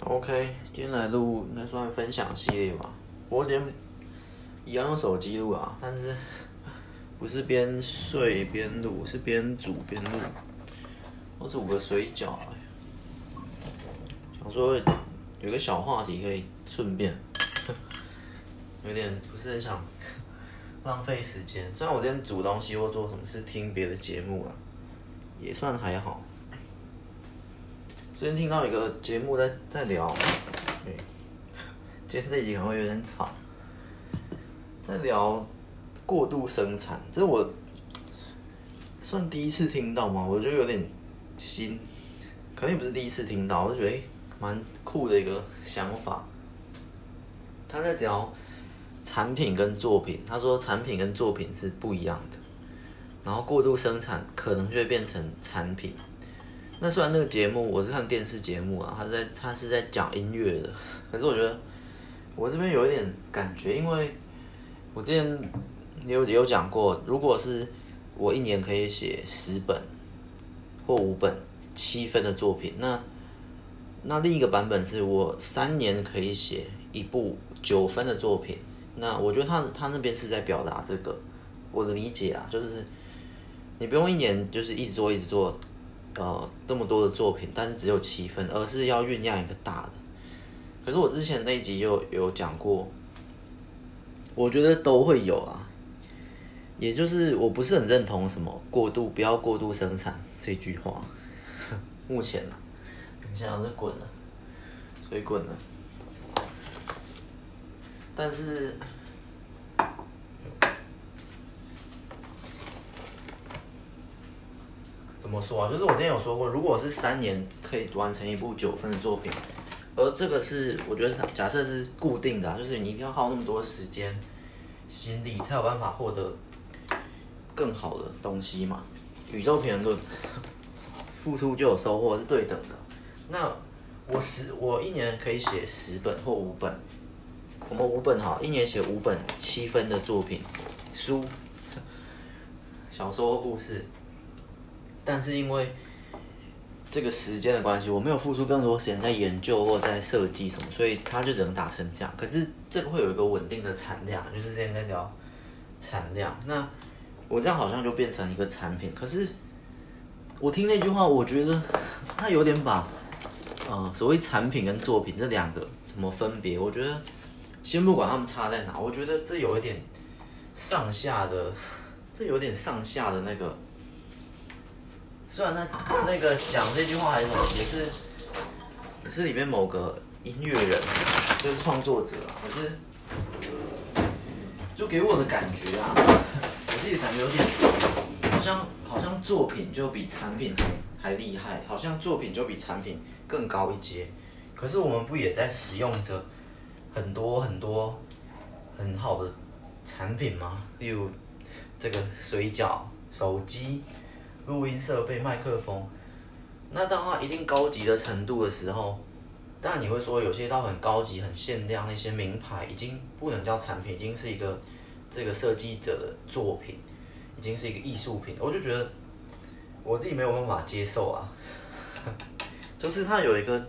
OK，今天来录应该算分享系列吧。我今天一样用手机录啊，但是不是边睡边录，是边煮边录。我煮个水饺，想说有个小话题可以顺便，有点不是很想浪费时间。虽然我今天煮东西或做什么事听别的节目啊，也算还好。最近听到一个节目在在聊，对，今天这一集可能会有点吵，在聊过度生产，这是我算第一次听到吗？我觉得有点新，肯定不是第一次听到，我就觉得蛮酷的一个想法。他在聊产品跟作品，他说产品跟作品是不一样的，然后过度生产可能就会变成产品。那虽然那个节目我是看电视节目啊，他在他是在讲音乐的，可是我觉得我这边有一点感觉，因为我之前有有讲过，如果是我一年可以写十本或五本七分的作品，那那另一个版本是我三年可以写一部九分的作品，那我觉得他他那边是在表达这个我的理解啊，就是你不用一年就是一直做一直做。呃，那么多的作品，但是只有七分，而是要酝酿一个大的。可是我之前那一集有有讲过，我觉得都会有啊。也就是我不是很认同什么过度，不要过度生产这句话。目前呢，等一下是滚了，所以滚了。但是。怎么说啊？就是我之前有说过，如果是三年可以完成一部九分的作品，而这个是我觉得假设是固定的啊，就是你一定要耗那么多时间、心力，才有办法获得更好的东西嘛。宇宙平衡论，付出就有收获是对等的。那我十我一年可以写十本或五本，我们五本哈，一年写五本七分的作品，书、小说、故事。但是因为这个时间的关系，我没有付出更多时间在研究或在设计什么，所以它就只能打成这样。可是这个会有一个稳定的产量，就是之前在聊产量。那我这样好像就变成一个产品。可是我听那句话，我觉得它有点把呃所谓产品跟作品这两个怎么分别？我觉得先不管他们差在哪，我觉得这有一点上下的，这有点上下的那个。虽然那那个讲这句话还是什么，也是也是里面某个音乐人，就是创作者，可是就给我的感觉啊，我自己感觉有点好像好像作品就比产品还还厉害，好像作品就比产品更高一阶。可是我们不也在使用着很多很多很好的产品吗？例如这个水饺、手机。录音设备、麦克风，那当它一定高级的程度的时候，当然你会说有些到很高级、很限量，那些名牌已经不能叫产品，已经是一个这个设计者的作品，已经是一个艺术品。我就觉得我自己没有办法接受啊，就是它有一个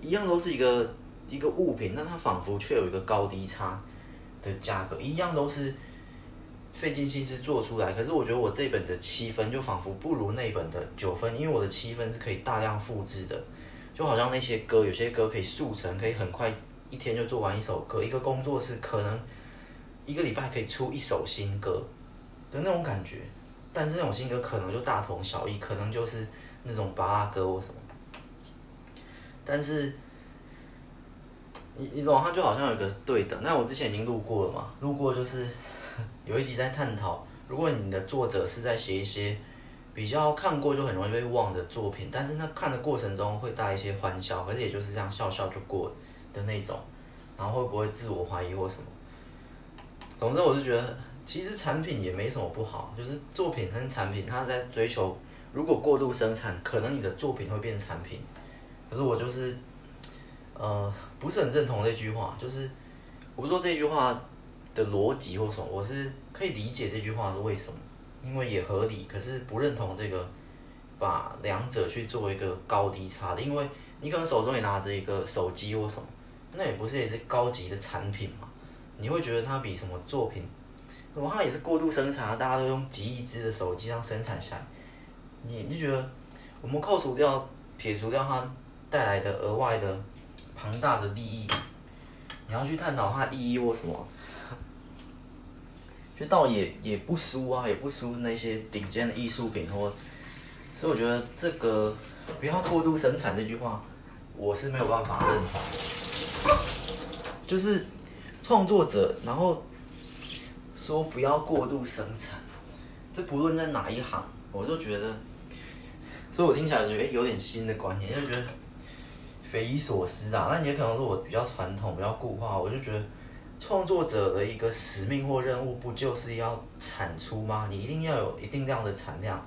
一样都是一个一个物品，但它仿佛却有一个高低差的价格，一样都是。费尽心思做出来，可是我觉得我这本的七分就仿佛不如那本的九分，因为我的七分是可以大量复制的，就好像那些歌，有些歌可以速成，可以很快一天就做完一首歌，一个工作室可能一个礼拜可以出一首新歌的那种感觉，但是那种新歌可能就大同小异，可能就是那种八阿歌或什么，但是你你懂，它就好像有个对等，那我之前已经录过了嘛，录过就是。有一集在探讨，如果你的作者是在写一些比较看过就很容易被忘的作品，但是那看的过程中会带一些欢笑，可是也就是这样笑笑就过的那种，然后会不会自我怀疑或什么？总之，我是觉得其实产品也没什么不好，就是作品跟产品，它在追求，如果过度生产，可能你的作品会变产品。可是我就是，呃，不是很认同这句话，就是我不说这句话。的逻辑或什么，我是可以理解这句话是为什么，因为也合理，可是不认同这个把两者去做一个高低差的，因为你可能手中也拿着一个手机或什么，那也不是也是高级的产品嘛？你会觉得它比什么作品，什么它也是过度生产，大家都用几亿只的手机这样生产下来，你你觉得我们扣除掉、撇除掉它带来的额外的庞大的利益，你要去探讨它意义或什么？就倒也也不输啊，也不输那些顶尖的艺术品或，所以我觉得这个不要过度生产这句话，我是没有办法认同。就是创作者，然后说不要过度生产，这不论在哪一行，我就觉得，所以我听起来觉得有点新的观念，就觉得匪夷所思啊。那也可能是我比较传统、比较固化，我就觉得。创作者的一个使命或任务，不就是要产出吗？你一定要有一定量的产量，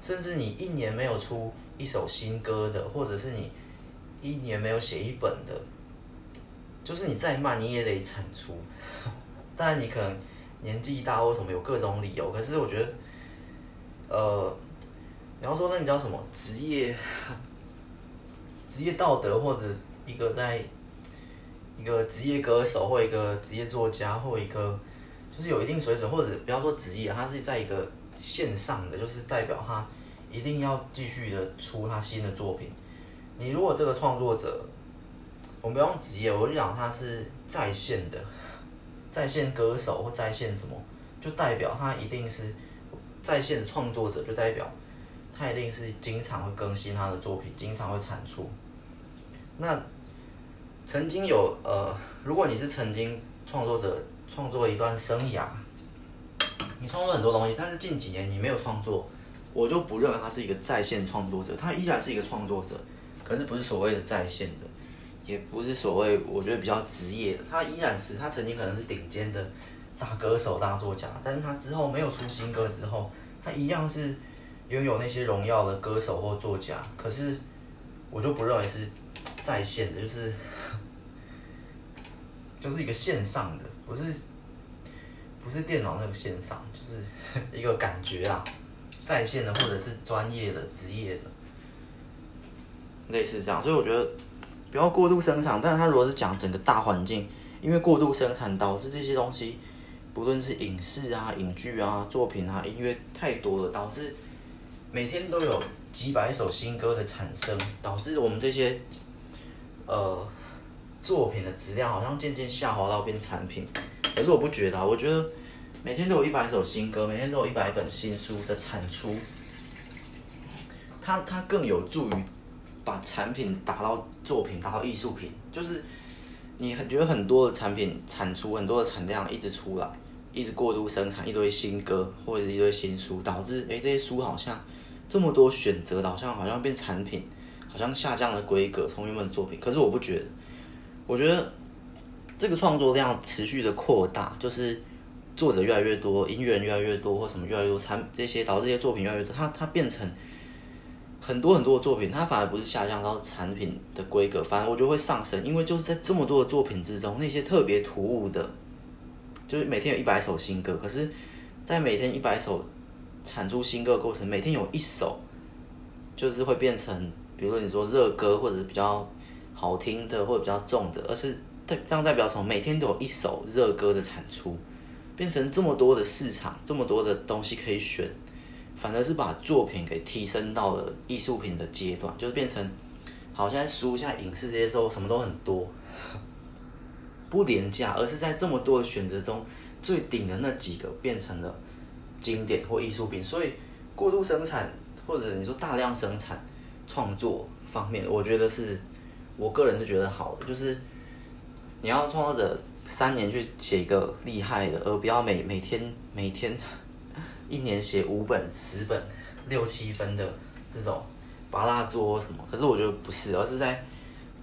甚至你一年没有出一首新歌的，或者是你一年没有写一本的，就是你再慢你也得产出。当然你可能年纪大或什么有各种理由，可是我觉得，呃，你要说那你叫什么职业，职业道德或者一个在。一个职业歌手或一个职业作家或一个，就是有一定水准，或者不要说职业，他是在一个线上的，就是代表他一定要继续的出他新的作品。你如果这个创作者，我们不用职业，我就讲他是在线的，在线歌手或在线什么，就代表他一定是在线创作者，就代表他一定是经常会更新他的作品，经常会产出。那。曾经有呃，如果你是曾经创作者，创作一段生涯，你创作很多东西，但是近几年你没有创作，我就不认为他是一个在线创作者，他依然是一个创作者，可是不是所谓的在线的，也不是所谓我觉得比较职业的，他依然是他曾经可能是顶尖的大歌手、大作家，但是他之后没有出新歌之后，他一样是拥有那些荣耀的歌手或作家，可是我就不认为是在线的，就是。就是一个线上的，不是不是电脑那个线上，就是一个感觉啊，在线的或者是专业的、职业的，类似这样。所以我觉得不要过度生产，但是他如果是讲整个大环境，因为过度生产导致这些东西，不论是影视啊、影剧啊、作品啊、音乐太多了，导致每天都有几百首新歌的产生，导致我们这些呃。作品的质量好像渐渐下滑到变产品，可是我不觉得啊，我觉得每天都有一百首新歌，每天都有一百本新书的产出，它它更有助于把产品打到作品，打到艺术品。就是你很觉得很多的产品产出，很多的产量一直出来，一直过度生产一堆新歌或者一堆新书，导致诶这些书好像这么多选择，好像好像变产品，好像下降了规格，从原本的作品。可是我不觉得。我觉得这个创作量持续的扩大，就是作者越来越多，音乐人越来越多，或什么越来越多产这些导致这些作品越来越多，它它变成很多很多的作品，它反而不是下降到产品的规格，反而我觉得会上升，因为就是在这么多的作品之中，那些特别突兀的，就是每天有一百首新歌，可是，在每天一百首产出新歌的过程，每天有一首就是会变成，比如说你说热歌，或者是比较。好听的或者比较重的，而是代这样代表什么？每天都有一首热歌的产出，变成这么多的市场，这么多的东西可以选，反而是把作品给提升到了艺术品的阶段，就是变成好像书、现在影视这些都什么都很多，不廉价，而是在这么多的选择中最顶的那几个变成了经典或艺术品。所以过度生产或者你说大量生产创作方面，我觉得是。我个人是觉得好的，就是你要创作者三年去写一个厉害的，而不要每每天每天一年写五本、十本、六七分的这种芭乐作什么。可是我觉得不是，而是在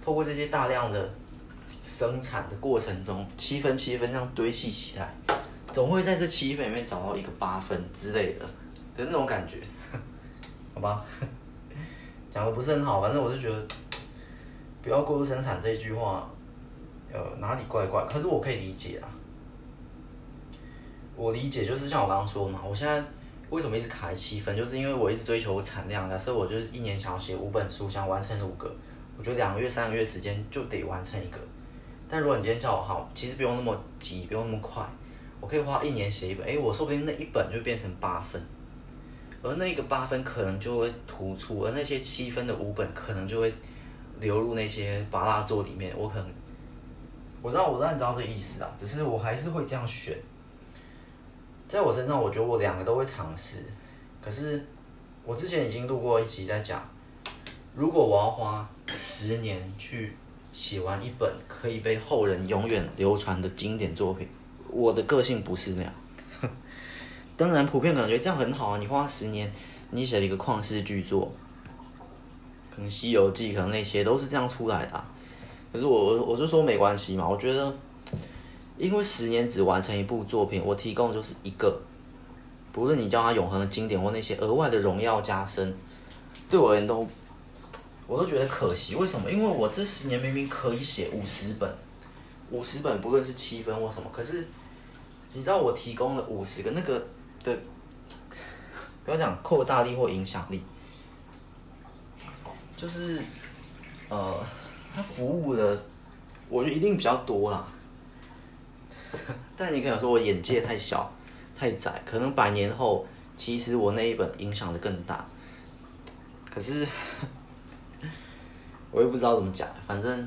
透过这些大量的生产的过程中，七分七分这样堆砌起来，总会在这七分里面找到一个八分之类的的那种感觉，好吧？讲的不是很好，反正我就觉得。不要过度生产这一句话，呃，哪里怪怪？可是我可以理解啊。我理解就是像我刚刚说嘛，我现在为什么一直卡在七分，就是因为我一直追求产量。假设我就是一年想要写五本书，想完成五个，我觉得两个月、三个月时间就得完成一个。但如果你今天叫我好，其实不用那么急，不用那么快，我可以花一年写一本，哎，我说不定那一本就变成八分，而那个八分可能就会突出，而那些七分的五本可能就会流入那些芭乐座里面。我可能我知道，我知道你知道这意思啊，只是我还是会这样选。在我身上，我觉得我两个都会尝试，可是我之前已经录过一集在讲。如果我要花十年去写完一本可以被后人永远流传的经典作品，我的个性不是那样。当然，普遍感觉这样很好啊。你花十年，你写了一个旷世巨作，可能《西游记》，可能那些都是这样出来的。可是我我我就说没关系嘛，我觉得，因为十年只完成一部作品，我提供就是一个，不论你叫它永恒的经典或那些额外的荣耀加身，对我而言都。我都觉得可惜，为什么？因为我这十年明明可以写五十本，五十本不论是七分或什么，可是你知道我提供了五十个那个的，不要讲扩大力或影响力，就是呃，他服务的，我觉得一定比较多啦。但你可能说我眼界太小太窄，可能百年后其实我那一本影响的更大，可是。我也不知道怎么讲，反正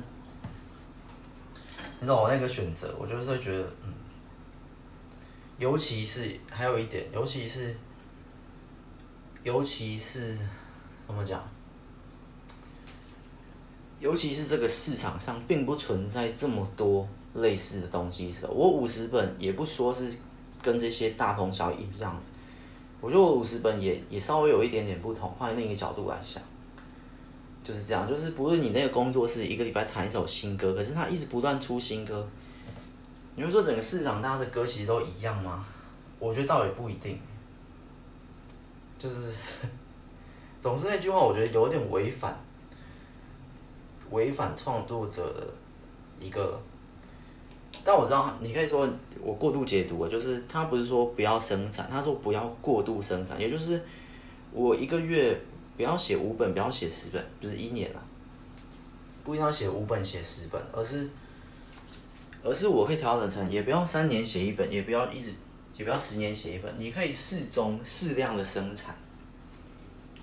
你知道我那个选择，我就是会觉得，嗯，尤其是还有一点，尤其是，尤其是怎么讲？尤其是这个市场上并不存在这么多类似的东西的时候，我五十本也不说是跟这些大同小异一样，我觉得我五十本也也稍微有一点点不同，换另一个角度来想。就是这样，就是不是你那个工作室一个礼拜产一首新歌，可是他一直不断出新歌。你会说整个市场大家的歌其实都一样吗？我觉得倒也不一定。就是，总是那句话，我觉得有点违反，违反创作者的一个。但我知道，你可以说我过度解读了，就是他不是说不要生产，他说不要过度生产，也就是我一个月。不要写五本，不要写十本，不是一年啊，不一定要写五本写十本，而是，而是我可以调整成，也不要三年写一本，也不要一直，也不要十年写一本，你可以适中适量的生产。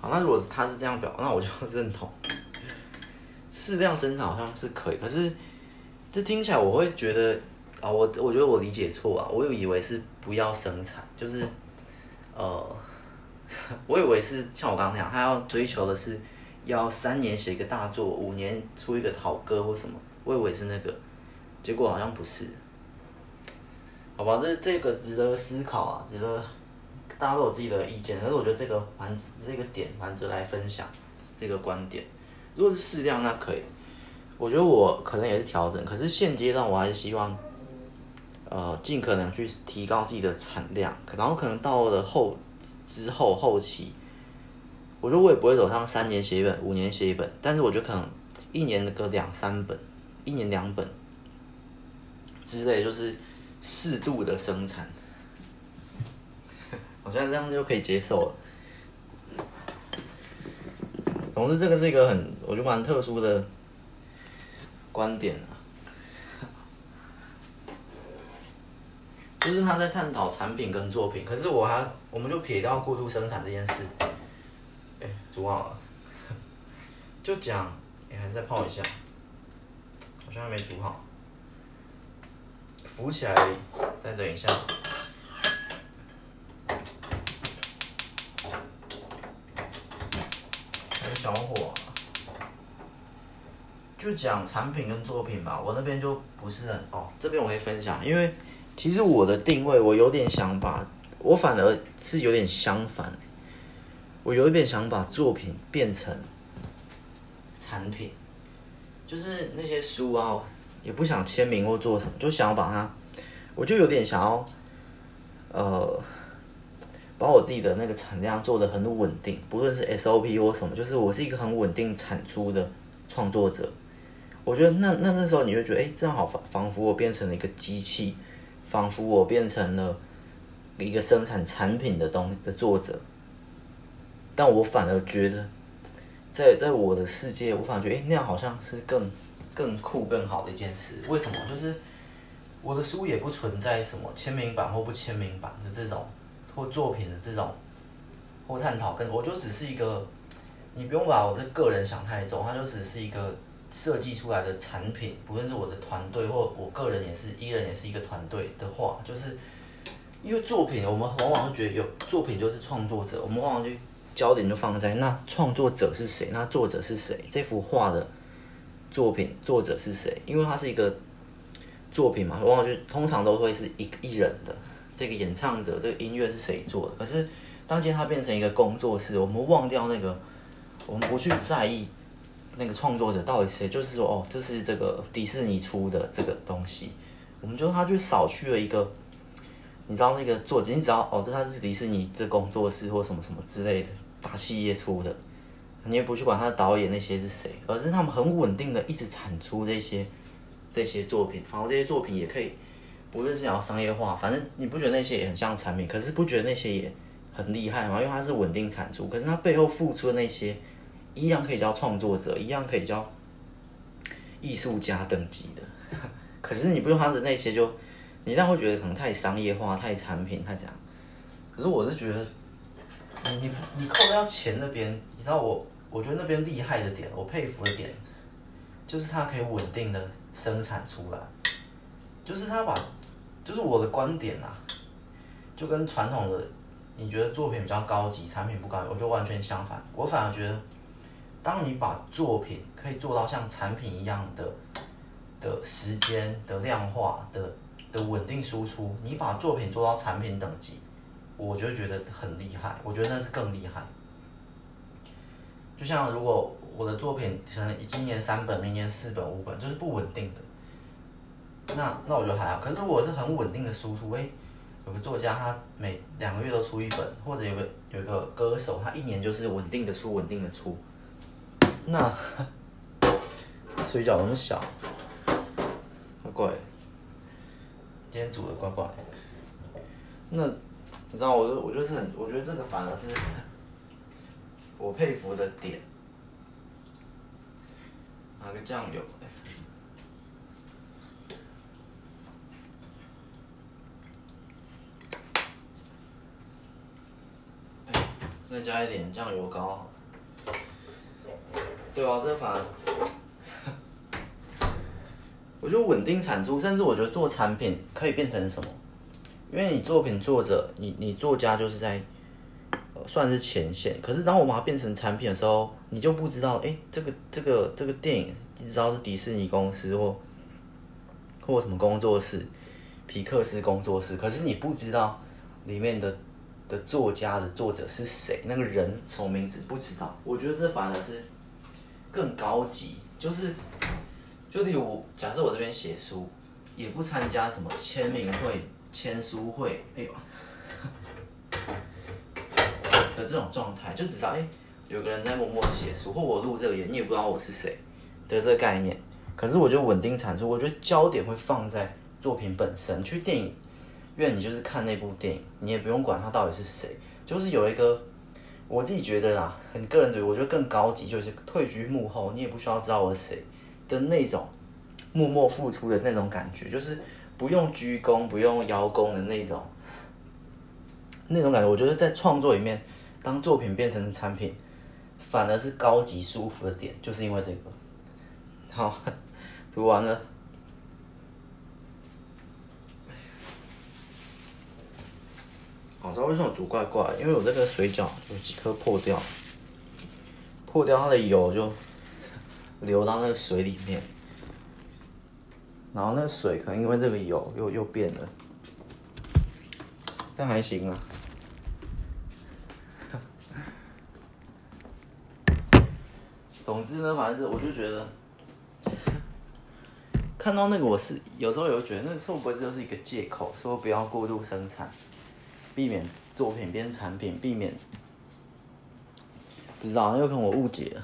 好，那如果他是这样表，那我就认同，适量生产好像是可以，可是这听起来我会觉得啊，我我觉得我理解错啊，我以为是不要生产，就是，呃。我以为是像我刚刚那样，他要追求的是要三年写一个大作，五年出一个好歌或什么。我以为是那个，结果好像不是。好吧，这这个值得思考啊，值得大家都有自己的意见。可是我觉得这个蛮这个点蛮值得来分享这个观点。如果是适量，那可以。我觉得我可能也是调整，可是现阶段我还是希望，呃，尽可能去提高自己的产量，然后可能到了后。之后后期，我觉得我也不会走上三年写一本、五年写一本，但是我觉得可能一年那个两三本，一年两本之类，就是适度的生产，好像这样就可以接受了。总之，这个是一个很我觉得蛮特殊的观点啊。就是他在探讨产品跟作品，可是我还，我们就撇掉过度生产这件事。哎、煮好了，就讲，哎、欸，还是再泡一下，好像还没煮好，浮起来，再等一下。小火，就讲产品跟作品吧。我那边就不是很哦，这边我可以分享，因为。其实我的定位，我有点想把，我反而是有点相反，我有一点想把作品变成产品，就是那些书啊，也不想签名或做什么，就想要把它，我就有点想要，呃，把我自己的那个产量做得很稳定，不论是 SOP 或什么，就是我是一个很稳定产出的创作者。我觉得那那那时候你会觉得，哎，正好仿仿佛我变成了一个机器。仿佛我变成了一个生产产品的东的作者，但我反而觉得在在我的世界，我反而觉得，哎、那样好像是更更酷、更好的一件事。为什么？就是我的书也不存在什么签名版或不签名版的这种，或作品的这种，或探讨。跟我就只是一个，你不用把我这个人想太重，它就只是一个设计出来的产品。不论是我的团队或我个人也是，一人也是一个团队的话，就是。因为作品，我们往往会觉得有作品就是创作者，我们往往就焦点就放在那创作者是谁，那作者是谁，这幅画的作品作者是谁？因为它是一个作品嘛，往往就通常都会是一一人的这个演唱者，这个音乐是谁做的？可是当今天它变成一个工作室，我们忘掉那个，我们不去在意那个创作者到底谁，就是说哦，这是这个迪士尼出的这个东西，我们就他就少去了一个。你知道那个作者，你知道哦，这他是迪士尼这工作室或什么什么之类的大企业出的，你也不去管他的导演那些是谁，而是他们很稳定的一直产出这些这些作品，然后这些作品也可以，不论是想要商业化，反正你不觉得那些也很像产品，可是不觉得那些也很厉害吗？因为它是稳定产出，可是它背后付出的那些，一样可以叫创作者，一样可以叫艺术家等级的，可是你不用他的那些就。你这样会觉得可能太商业化、太产品、太这样。可是我是觉得，你你你扣掉钱那边，你知道我我觉得那边厉害的点，我佩服的点，就是它可以稳定的生产出来，就是他把，就是我的观点啊，就跟传统的你觉得作品比较高级，产品不高，我就完全相反。我反而觉得，当你把作品可以做到像产品一样的的时间的量化的。的稳定输出，你把作品做到产品等级，我就觉得很厉害。我觉得那是更厉害。就像如果我的作品可能今年三本，明年四本、五本，就是不稳定的，那那我觉得还好。可是如果是很稳定的输出，哎，有个作家他每两个月都出一本，或者有个有一个歌手他一年就是稳定的出，稳定的出，那水饺那么小，怪怪。今天煮的怪怪的，那你知道我，我我就是很，我觉得这个反而是我佩服的点。拿个酱油，再加一点酱油膏。对啊，这反而。我觉得稳定产出，甚至我觉得做产品可以变成什么？因为你作品作者，你你作家就是在，呃，算是前线。可是当我把它变成产品的时候，你就不知道，哎，这个这个这个电影，你知道是迪士尼公司或或什么工作室，皮克斯工作室。可是你不知道里面的的作家的作者是谁，那个人什么名字不知道。我觉得这反而是更高级，就是。就例如，假设我这边写书，也不参加什么签名会、签书会，哎呦，的这种状态，就只知道哎，有个人在默默写书，或我录这个音，你也不知道我是谁的这个概念。可是我就稳定产出，我觉得焦点会放在作品本身。去电影愿，你就是看那部电影，你也不用管他到底是谁，就是有一个我自己觉得啦，很个人觉得，我觉得更高级，就是退居幕后，你也不需要知道我是谁。的那种默默付出的那种感觉，就是不用鞠躬、不用邀功的那种那种感觉。我觉得在创作里面，当作品变成产品，反而是高级舒服的点，就是因为这个。好，读完了。好，知道为什么煮怪怪？因为我这个水饺有几颗破掉，破掉它的油就。流到那个水里面，然后那个水可能因为这个油又又变了，但还行啊。总之呢，反正我就觉得，看到那个我是有时候有觉得，那个会不会就是一个借口，说不要过度生产，避免作品变产品，避免不知道，有可能我误解了。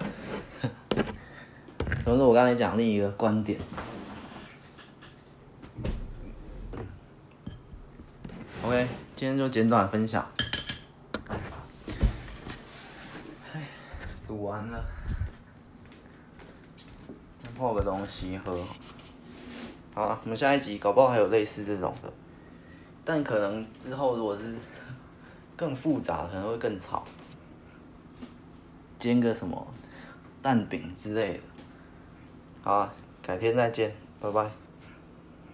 总之，我刚才讲另一个观点。OK，今天就简短分享。哎，煮完了。泡个东西喝。好啊，我们下一集搞不好还有类似这种的，但可能之后如果是更复杂，可能会更吵。煎个什么蛋饼之类的。好，改天再见，拜拜。